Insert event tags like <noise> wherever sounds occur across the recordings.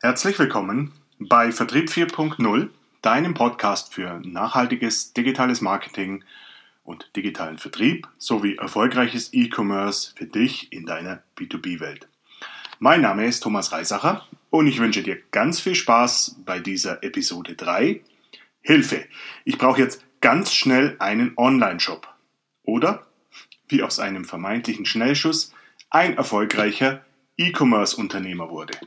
Herzlich willkommen bei Vertrieb 4.0, deinem Podcast für nachhaltiges digitales Marketing und digitalen Vertrieb sowie erfolgreiches E-Commerce für dich in deiner B2B-Welt. Mein Name ist Thomas Reisacher und ich wünsche dir ganz viel Spaß bei dieser Episode 3. Hilfe! Ich brauche jetzt ganz schnell einen Online-Shop. Oder, wie aus einem vermeintlichen Schnellschuss, ein erfolgreicher E-Commerce-Unternehmer wurde.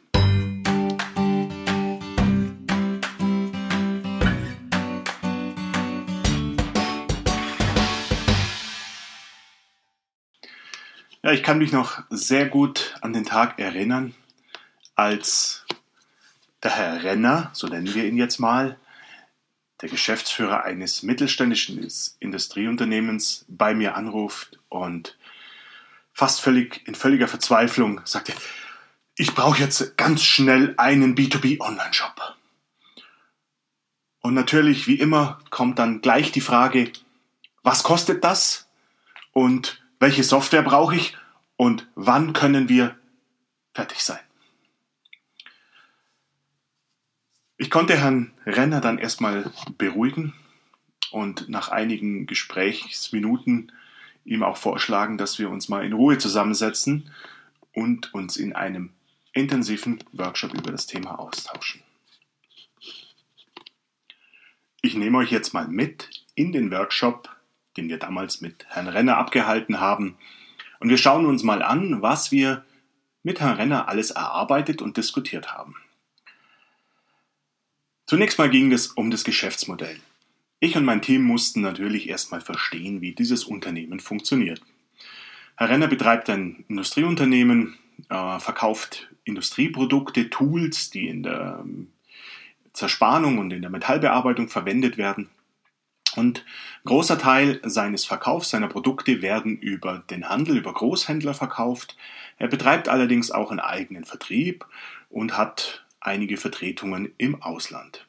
Ja, ich kann mich noch sehr gut an den Tag erinnern, als der Herr Renner, so nennen wir ihn jetzt mal, der Geschäftsführer eines mittelständischen Industrieunternehmens bei mir anruft und fast völlig in völliger Verzweiflung sagte, ich brauche jetzt ganz schnell einen B2B Online-Shop. Und natürlich, wie immer, kommt dann gleich die Frage, was kostet das? Und welche Software brauche ich und wann können wir fertig sein. Ich konnte Herrn Renner dann erstmal beruhigen und nach einigen Gesprächsminuten ihm auch vorschlagen, dass wir uns mal in Ruhe zusammensetzen und uns in einem intensiven Workshop über das Thema austauschen. Ich nehme euch jetzt mal mit in den Workshop den wir damals mit Herrn Renner abgehalten haben. Und wir schauen uns mal an, was wir mit Herrn Renner alles erarbeitet und diskutiert haben. Zunächst mal ging es um das Geschäftsmodell. Ich und mein Team mussten natürlich erstmal verstehen, wie dieses Unternehmen funktioniert. Herr Renner betreibt ein Industrieunternehmen, äh, verkauft Industrieprodukte, Tools, die in der ähm, Zerspannung und in der Metallbearbeitung verwendet werden. Und ein großer Teil seines Verkaufs, seiner Produkte werden über den Handel, über Großhändler verkauft. Er betreibt allerdings auch einen eigenen Vertrieb und hat einige Vertretungen im Ausland.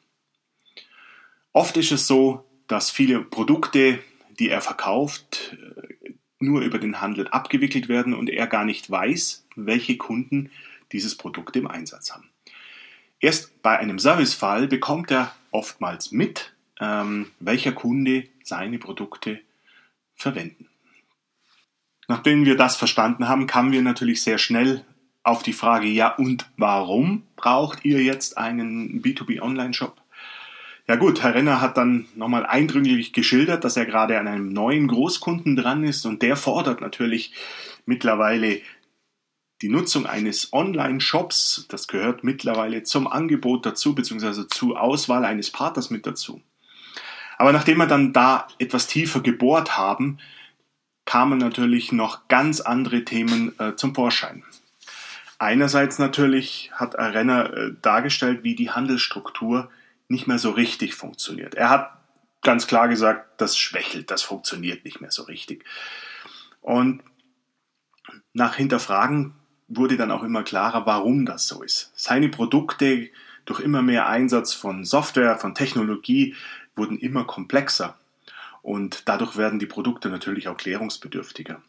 Oft ist es so, dass viele Produkte, die er verkauft, nur über den Handel abgewickelt werden und er gar nicht weiß, welche Kunden dieses Produkt im Einsatz haben. Erst bei einem Servicefall bekommt er oftmals mit, ähm, welcher Kunde seine Produkte verwenden. Nachdem wir das verstanden haben, kamen wir natürlich sehr schnell auf die Frage, ja und warum braucht ihr jetzt einen B2B Online-Shop? Ja gut, Herr Renner hat dann nochmal eindrücklich geschildert, dass er gerade an einem neuen Großkunden dran ist und der fordert natürlich mittlerweile die Nutzung eines Online-Shops. Das gehört mittlerweile zum Angebot dazu, beziehungsweise zur Auswahl eines Partners mit dazu. Aber nachdem wir dann da etwas tiefer gebohrt haben, kamen natürlich noch ganz andere Themen äh, zum Vorschein. Einerseits natürlich hat Renner äh, dargestellt, wie die Handelsstruktur nicht mehr so richtig funktioniert. Er hat ganz klar gesagt, das schwächelt, das funktioniert nicht mehr so richtig. Und nach Hinterfragen wurde dann auch immer klarer, warum das so ist. Seine Produkte durch immer mehr Einsatz von Software, von Technologie wurden immer komplexer und dadurch werden die Produkte natürlich auch klärungsbedürftiger.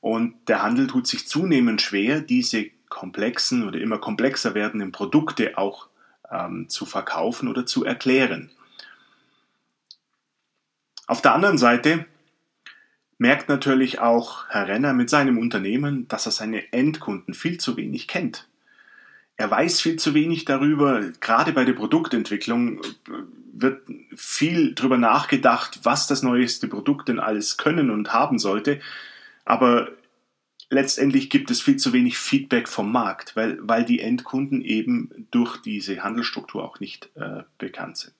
Und der Handel tut sich zunehmend schwer, diese komplexen oder immer komplexer werdenden Produkte auch ähm, zu verkaufen oder zu erklären. Auf der anderen Seite merkt natürlich auch Herr Renner mit seinem Unternehmen, dass er seine Endkunden viel zu wenig kennt. Er weiß viel zu wenig darüber. Gerade bei der Produktentwicklung äh, wird viel darüber nachgedacht, was das neueste Produkt denn alles können und haben sollte. Aber letztendlich gibt es viel zu wenig Feedback vom Markt, weil, weil die Endkunden eben durch diese Handelsstruktur auch nicht äh, bekannt sind.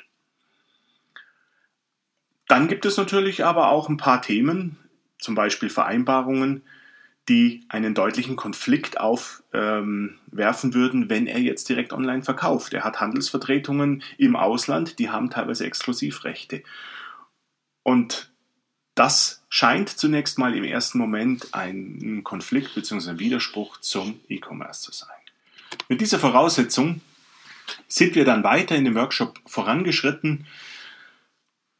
Dann gibt es natürlich aber auch ein paar Themen, zum Beispiel Vereinbarungen, die einen deutlichen Konflikt aufwerfen ähm, würden, wenn er jetzt direkt online verkauft. Er hat Handelsvertretungen im Ausland, die haben teilweise Exklusivrechte. Und das scheint zunächst mal im ersten Moment ein Konflikt bzw. ein Widerspruch zum E-Commerce zu sein. Mit dieser Voraussetzung sind wir dann weiter in dem Workshop vorangeschritten.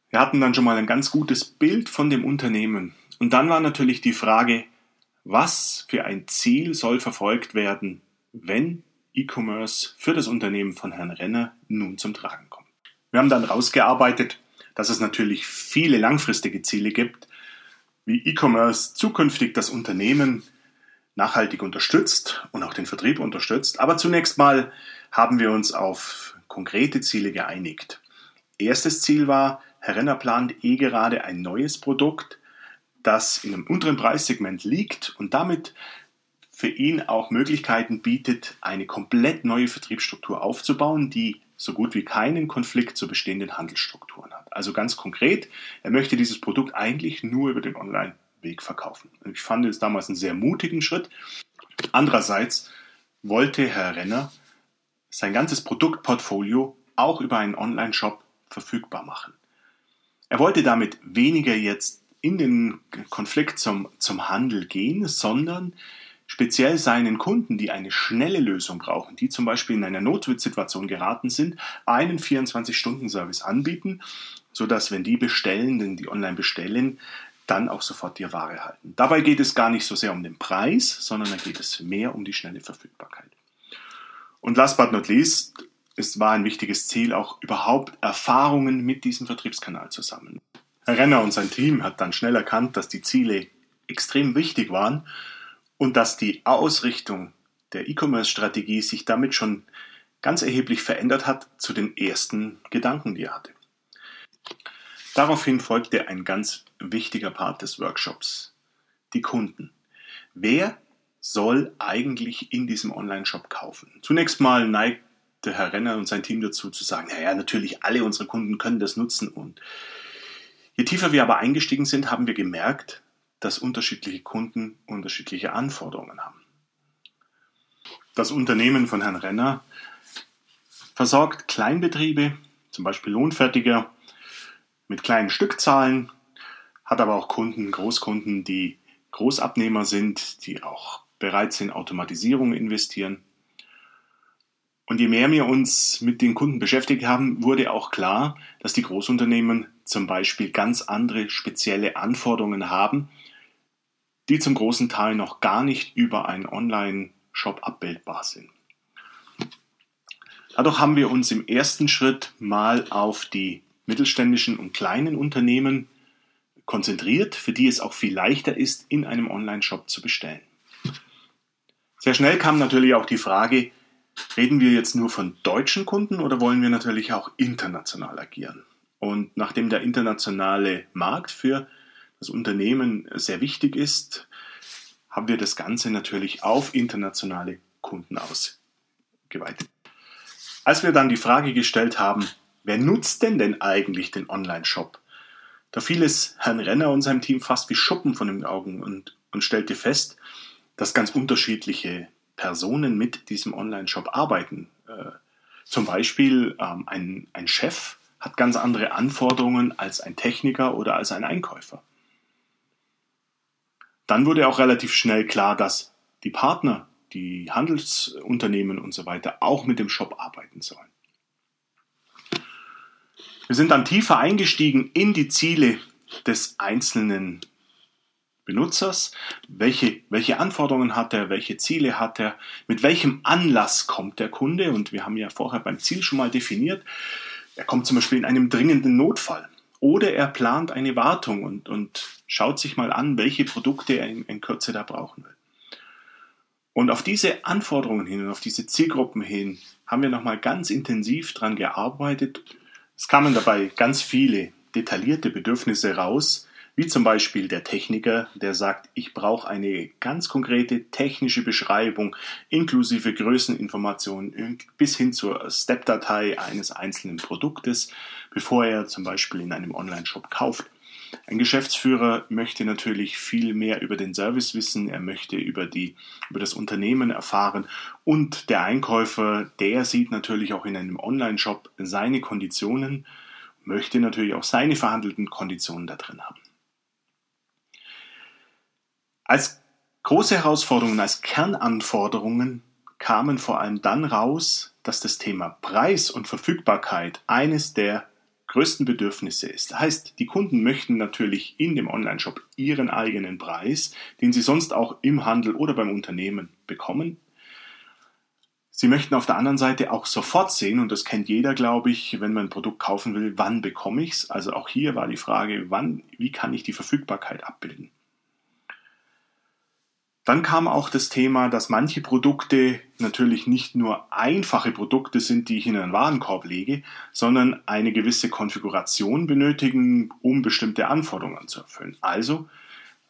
Wir hatten dann schon mal ein ganz gutes Bild von dem Unternehmen. Und dann war natürlich die Frage, was für ein Ziel soll verfolgt werden, wenn E-Commerce für das Unternehmen von Herrn Renner nun zum Tragen kommt. Wir haben dann rausgearbeitet, dass es natürlich viele langfristige Ziele gibt, wie E-Commerce zukünftig das Unternehmen nachhaltig unterstützt und auch den Vertrieb unterstützt. Aber zunächst mal haben wir uns auf konkrete Ziele geeinigt. Erstes Ziel war, Herr Renner plant eh gerade ein neues Produkt, das in einem unteren Preissegment liegt und damit für ihn auch Möglichkeiten bietet, eine komplett neue Vertriebsstruktur aufzubauen, die so gut wie keinen Konflikt zu bestehenden Handelsstrukturen hat. Also ganz konkret, er möchte dieses Produkt eigentlich nur über den Online-Weg verkaufen. Ich fand es damals einen sehr mutigen Schritt. Andererseits wollte Herr Renner sein ganzes Produktportfolio auch über einen Online-Shop verfügbar machen. Er wollte damit weniger jetzt in den Konflikt zum, zum Handel gehen, sondern speziell seinen Kunden, die eine schnelle Lösung brauchen, die zum Beispiel in einer Notwittsituation geraten sind, einen 24-Stunden-Service anbieten, sodass, wenn die bestellen, denn die online bestellen, dann auch sofort die Ware halten. Dabei geht es gar nicht so sehr um den Preis, sondern da geht es mehr um die schnelle Verfügbarkeit. Und last but not least, es war ein wichtiges Ziel, auch überhaupt Erfahrungen mit diesem Vertriebskanal zu sammeln. Herr Renner und sein Team hat dann schnell erkannt, dass die Ziele extrem wichtig waren und dass die Ausrichtung der E-Commerce-Strategie sich damit schon ganz erheblich verändert hat zu den ersten Gedanken, die er hatte. Daraufhin folgte ein ganz wichtiger Part des Workshops, die Kunden. Wer soll eigentlich in diesem Online-Shop kaufen? Zunächst mal neigte Herr Renner und sein Team dazu zu sagen, naja, natürlich alle unsere Kunden können das nutzen und je tiefer wir aber eingestiegen sind, haben wir gemerkt, dass unterschiedliche Kunden unterschiedliche Anforderungen haben. Das Unternehmen von Herrn Renner versorgt Kleinbetriebe, zum Beispiel Lohnfertiger, mit kleinen Stückzahlen, hat aber auch Kunden, Großkunden, die Großabnehmer sind, die auch bereit sind, Automatisierung investieren. Und je mehr wir uns mit den Kunden beschäftigt haben, wurde auch klar, dass die Großunternehmen zum Beispiel ganz andere spezielle Anforderungen haben, die zum großen Teil noch gar nicht über einen Online-Shop abbildbar sind. Dadurch haben wir uns im ersten Schritt mal auf die mittelständischen und kleinen Unternehmen konzentriert, für die es auch viel leichter ist, in einem Online-Shop zu bestellen. Sehr schnell kam natürlich auch die Frage, reden wir jetzt nur von deutschen Kunden oder wollen wir natürlich auch international agieren? Und nachdem der internationale Markt für das Unternehmen sehr wichtig ist, haben wir das Ganze natürlich auf internationale Kunden ausgeweitet. Als wir dann die Frage gestellt haben, wer nutzt denn denn eigentlich den Online-Shop? Da fiel es Herrn Renner und seinem Team fast wie Schuppen von den Augen und, und stellte fest, dass ganz unterschiedliche Personen mit diesem Online-Shop arbeiten. Äh, zum Beispiel ähm, ein, ein Chef hat ganz andere Anforderungen als ein Techniker oder als ein Einkäufer. Dann wurde auch relativ schnell klar, dass die Partner, die Handelsunternehmen und so weiter auch mit dem Shop arbeiten sollen. Wir sind dann tiefer eingestiegen in die Ziele des einzelnen Benutzers, welche, welche Anforderungen hat er, welche Ziele hat er, mit welchem Anlass kommt der Kunde? Und wir haben ja vorher beim Ziel schon mal definiert, er kommt zum Beispiel in einem dringenden Notfall. Oder er plant eine Wartung und, und schaut sich mal an, welche Produkte er in, in Kürze da brauchen will. Und auf diese Anforderungen hin und auf diese Zielgruppen hin haben wir nochmal ganz intensiv dran gearbeitet. Es kamen dabei ganz viele detaillierte Bedürfnisse raus, wie zum Beispiel der Techniker, der sagt, ich brauche eine ganz konkrete technische Beschreibung inklusive Größeninformationen bis hin zur Step-Datei eines einzelnen Produktes, bevor er zum Beispiel in einem Online-Shop kauft. Ein Geschäftsführer möchte natürlich viel mehr über den Service wissen, er möchte über, die, über das Unternehmen erfahren und der Einkäufer, der sieht natürlich auch in einem Online-Shop seine Konditionen, möchte natürlich auch seine verhandelten Konditionen da drin haben. Als große Herausforderungen, als Kernanforderungen kamen vor allem dann raus, dass das Thema Preis und Verfügbarkeit eines der größten Bedürfnisse ist. Das heißt, die Kunden möchten natürlich in dem Onlineshop ihren eigenen Preis, den sie sonst auch im Handel oder beim Unternehmen bekommen. Sie möchten auf der anderen Seite auch sofort sehen, und das kennt jeder, glaube ich, wenn man ein Produkt kaufen will, wann bekomme ich es? Also auch hier war die Frage, wann, wie kann ich die Verfügbarkeit abbilden? Dann kam auch das Thema, dass manche Produkte natürlich nicht nur einfache Produkte sind, die ich in einen Warenkorb lege, sondern eine gewisse Konfiguration benötigen, um bestimmte Anforderungen zu erfüllen. Also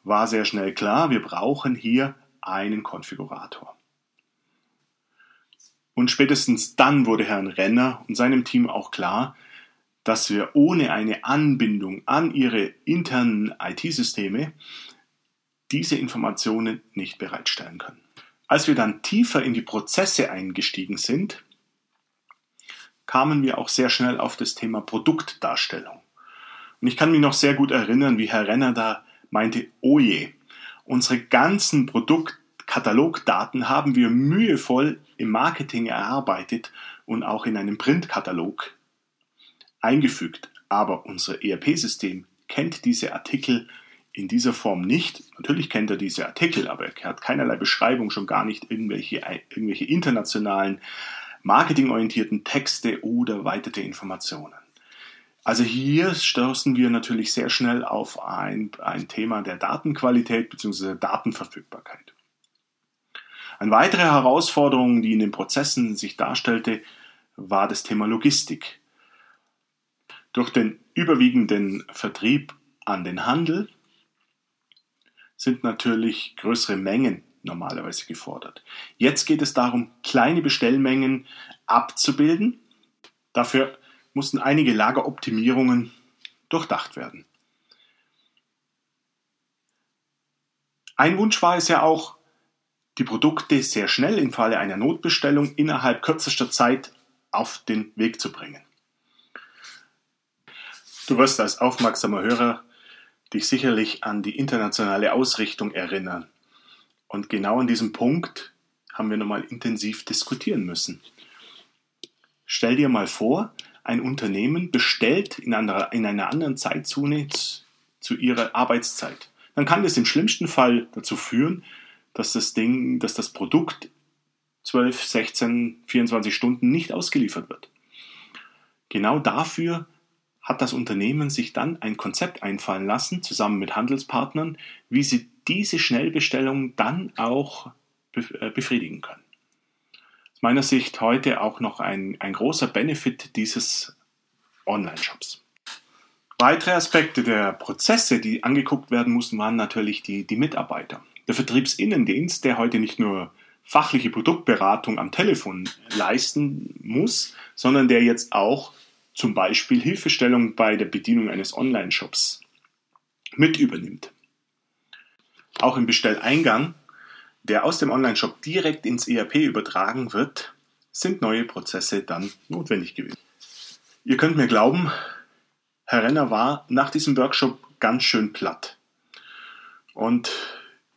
war sehr schnell klar, wir brauchen hier einen Konfigurator. Und spätestens dann wurde Herrn Renner und seinem Team auch klar, dass wir ohne eine Anbindung an ihre internen IT-Systeme diese Informationen nicht bereitstellen können. Als wir dann tiefer in die Prozesse eingestiegen sind, kamen wir auch sehr schnell auf das Thema Produktdarstellung. Und ich kann mich noch sehr gut erinnern, wie Herr Renner da meinte, oh je, unsere ganzen Produkt Katalogdaten haben wir mühevoll im Marketing erarbeitet und auch in einem Printkatalog eingefügt. Aber unser ERP-System kennt diese Artikel in dieser Form nicht. Natürlich kennt er diese Artikel, aber er hat keinerlei Beschreibung, schon gar nicht irgendwelche, irgendwelche internationalen, marketingorientierten Texte oder weitere Informationen. Also hier stoßen wir natürlich sehr schnell auf ein, ein Thema der Datenqualität bzw. Datenverfügbarkeit. Eine weitere Herausforderung, die in den Prozessen sich darstellte, war das Thema Logistik. Durch den überwiegenden Vertrieb an den Handel sind natürlich größere Mengen normalerweise gefordert. Jetzt geht es darum, kleine Bestellmengen abzubilden. Dafür mussten einige Lageroptimierungen durchdacht werden. Ein Wunsch war es ja auch, die Produkte sehr schnell im Falle einer Notbestellung innerhalb kürzester Zeit auf den Weg zu bringen. Du wirst als aufmerksamer Hörer dich sicherlich an die internationale Ausrichtung erinnern. Und genau an diesem Punkt haben wir nochmal intensiv diskutieren müssen. Stell dir mal vor, ein Unternehmen bestellt in einer, in einer anderen Zeitzone zu ihrer Arbeitszeit. Dann kann das im schlimmsten Fall dazu führen, dass das Ding, dass das Produkt 12, 16, 24 Stunden nicht ausgeliefert wird. Genau dafür hat das Unternehmen sich dann ein Konzept einfallen lassen, zusammen mit Handelspartnern, wie sie diese Schnellbestellung dann auch äh, befriedigen können. Aus meiner Sicht heute auch noch ein, ein großer Benefit dieses Online-Shops. Weitere Aspekte der Prozesse, die angeguckt werden mussten, waren natürlich die, die Mitarbeiter. Der Vertriebsinnendienst, der heute nicht nur fachliche Produktberatung am Telefon leisten muss, sondern der jetzt auch zum Beispiel Hilfestellung bei der Bedienung eines Online-Shops mit übernimmt. Auch im Bestelleingang, der aus dem Online-Shop direkt ins ERP übertragen wird, sind neue Prozesse dann notwendig gewesen. Ihr könnt mir glauben, Herr Renner war nach diesem Workshop ganz schön platt. Und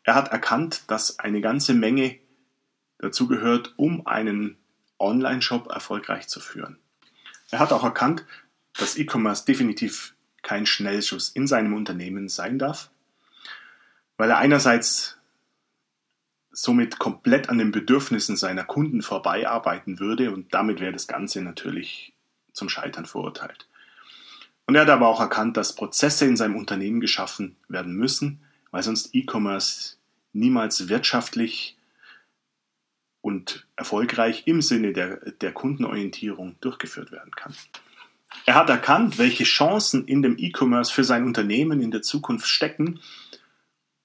er hat erkannt, dass eine ganze Menge dazu gehört, um einen Online-Shop erfolgreich zu führen. Er hat auch erkannt, dass E-Commerce definitiv kein Schnellschuss in seinem Unternehmen sein darf, weil er einerseits somit komplett an den Bedürfnissen seiner Kunden vorbei arbeiten würde und damit wäre das Ganze natürlich zum Scheitern verurteilt. Und er hat aber auch erkannt, dass Prozesse in seinem Unternehmen geschaffen werden müssen, weil sonst E-Commerce niemals wirtschaftlich und erfolgreich im Sinne der, der Kundenorientierung durchgeführt werden kann. Er hat erkannt, welche Chancen in dem E-Commerce für sein Unternehmen in der Zukunft stecken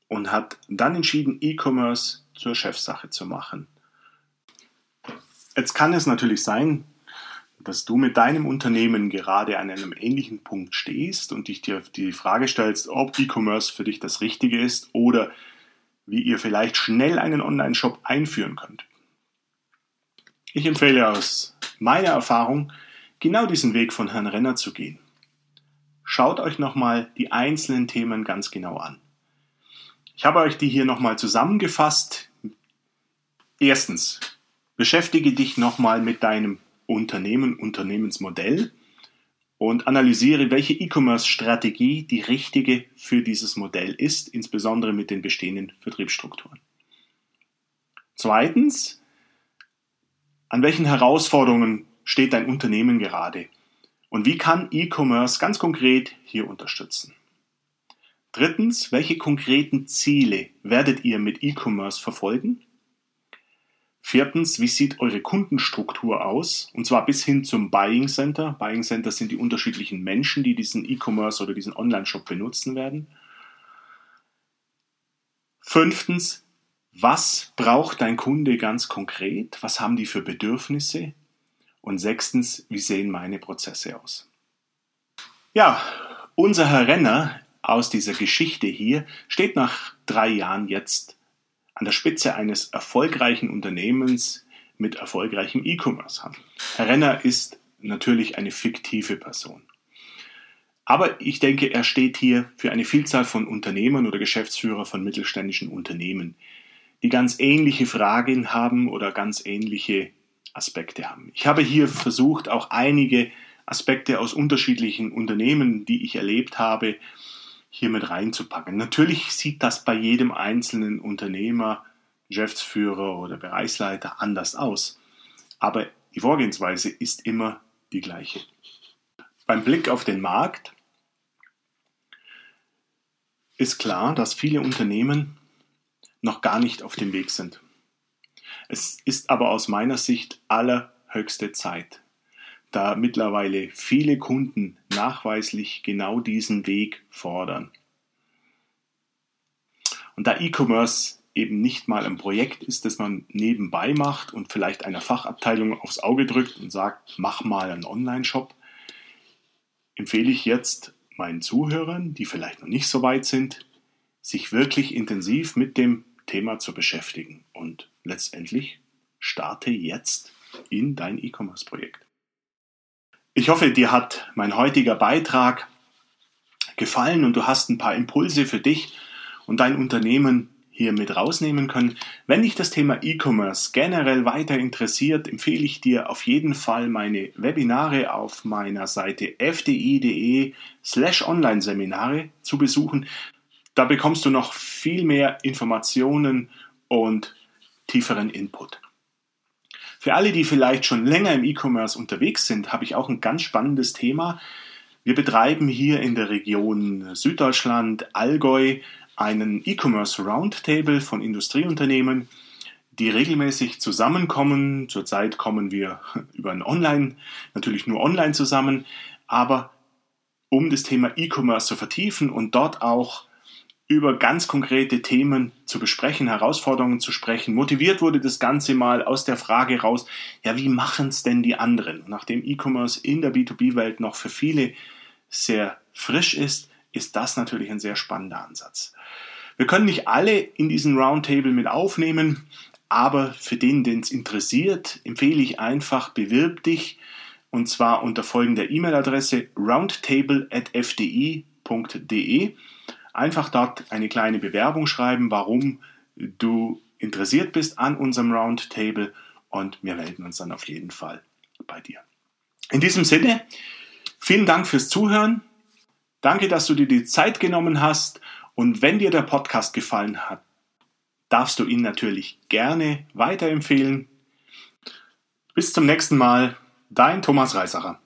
und hat dann entschieden, E-Commerce zur Chefsache zu machen. Jetzt kann es natürlich sein, dass du mit deinem Unternehmen gerade an einem ähnlichen Punkt stehst und dich dir die Frage stellst, ob E-Commerce für dich das Richtige ist oder wie ihr vielleicht schnell einen Online-Shop einführen könnt. Ich empfehle aus meiner Erfahrung, genau diesen Weg von Herrn Renner zu gehen. Schaut euch nochmal die einzelnen Themen ganz genau an. Ich habe euch die hier nochmal zusammengefasst. Erstens, beschäftige dich nochmal mit deinem Unternehmen, Unternehmensmodell und analysiere, welche E-Commerce-Strategie die richtige für dieses Modell ist, insbesondere mit den bestehenden Vertriebsstrukturen. Zweitens, An welchen Herausforderungen steht dein Unternehmen gerade? Und wie kann E-Commerce ganz konkret hier unterstützen? Drittens, welche konkreten Ziele werdet ihr mit E-Commerce verfolgen? Viertens, wie sieht eure Kundenstruktur aus? Und zwar bis hin zum Buying Center. Buying Center sind die unterschiedlichen Menschen, die diesen E-Commerce oder diesen Online-Shop benutzen werden. Fünftens, was braucht dein Kunde ganz konkret? Was haben die für Bedürfnisse? Und sechstens, wie sehen meine Prozesse aus? Ja, unser Herr Renner aus dieser Geschichte hier steht nach drei Jahren jetzt an der Spitze eines erfolgreichen Unternehmens mit erfolgreichem E-Commerce-Handel. Herr Renner ist natürlich eine fiktive Person. Aber ich denke, er steht hier für eine Vielzahl von Unternehmern oder Geschäftsführer von mittelständischen Unternehmen, die ganz ähnliche Fragen haben oder ganz ähnliche Aspekte haben. Ich habe hier versucht, auch einige Aspekte aus unterschiedlichen Unternehmen, die ich erlebt habe, hier mit reinzupacken. Natürlich sieht das bei jedem einzelnen Unternehmer, Geschäftsführer oder Bereichsleiter anders aus. Aber die Vorgehensweise ist immer die gleiche. Beim Blick auf den Markt ist klar, dass viele Unternehmen noch gar nicht auf dem Weg sind. Es ist aber aus meiner Sicht allerhöchste Zeit, da mittlerweile viele Kunden nachweislich genau diesen Weg fordern. Und da E-Commerce eben nicht mal ein Projekt ist, das man nebenbei macht und vielleicht einer Fachabteilung aufs Auge drückt und sagt, mach mal einen Online-Shop, empfehle ich jetzt meinen Zuhörern, die vielleicht noch nicht so weit sind, sich wirklich intensiv mit dem Thema zu beschäftigen und letztendlich starte jetzt in dein E-Commerce-Projekt. Ich hoffe, dir hat mein heutiger Beitrag gefallen und du hast ein paar Impulse für dich und dein Unternehmen hier mit rausnehmen können. Wenn dich das Thema E-Commerce generell weiter interessiert, empfehle ich dir auf jeden Fall meine Webinare auf meiner Seite fdi.de slash Online-Seminare zu besuchen. Da bekommst du noch viel mehr Informationen und tieferen Input. Für alle, die vielleicht schon länger im E-Commerce unterwegs sind, habe ich auch ein ganz spannendes Thema. Wir betreiben hier in der Region Süddeutschland, Allgäu, einen E-Commerce Roundtable von Industrieunternehmen, die regelmäßig zusammenkommen. Zurzeit kommen wir <laughs> über ein Online, natürlich nur online zusammen, aber um das Thema E-Commerce zu vertiefen und dort auch über ganz konkrete Themen zu besprechen, Herausforderungen zu sprechen. Motiviert wurde das Ganze mal aus der Frage raus, ja, wie machen es denn die anderen? Nachdem E-Commerce in der B2B-Welt noch für viele sehr frisch ist, ist das natürlich ein sehr spannender Ansatz. Wir können nicht alle in diesen Roundtable mit aufnehmen, aber für den, den es interessiert, empfehle ich einfach, bewirb dich und zwar unter folgender E-Mail-Adresse roundtable.fdi.de einfach dort eine kleine Bewerbung schreiben, warum du interessiert bist an unserem Roundtable und wir melden uns dann auf jeden Fall bei dir. In diesem Sinne, vielen Dank fürs Zuhören. Danke, dass du dir die Zeit genommen hast und wenn dir der Podcast gefallen hat, darfst du ihn natürlich gerne weiterempfehlen. Bis zum nächsten Mal, dein Thomas Reisacher.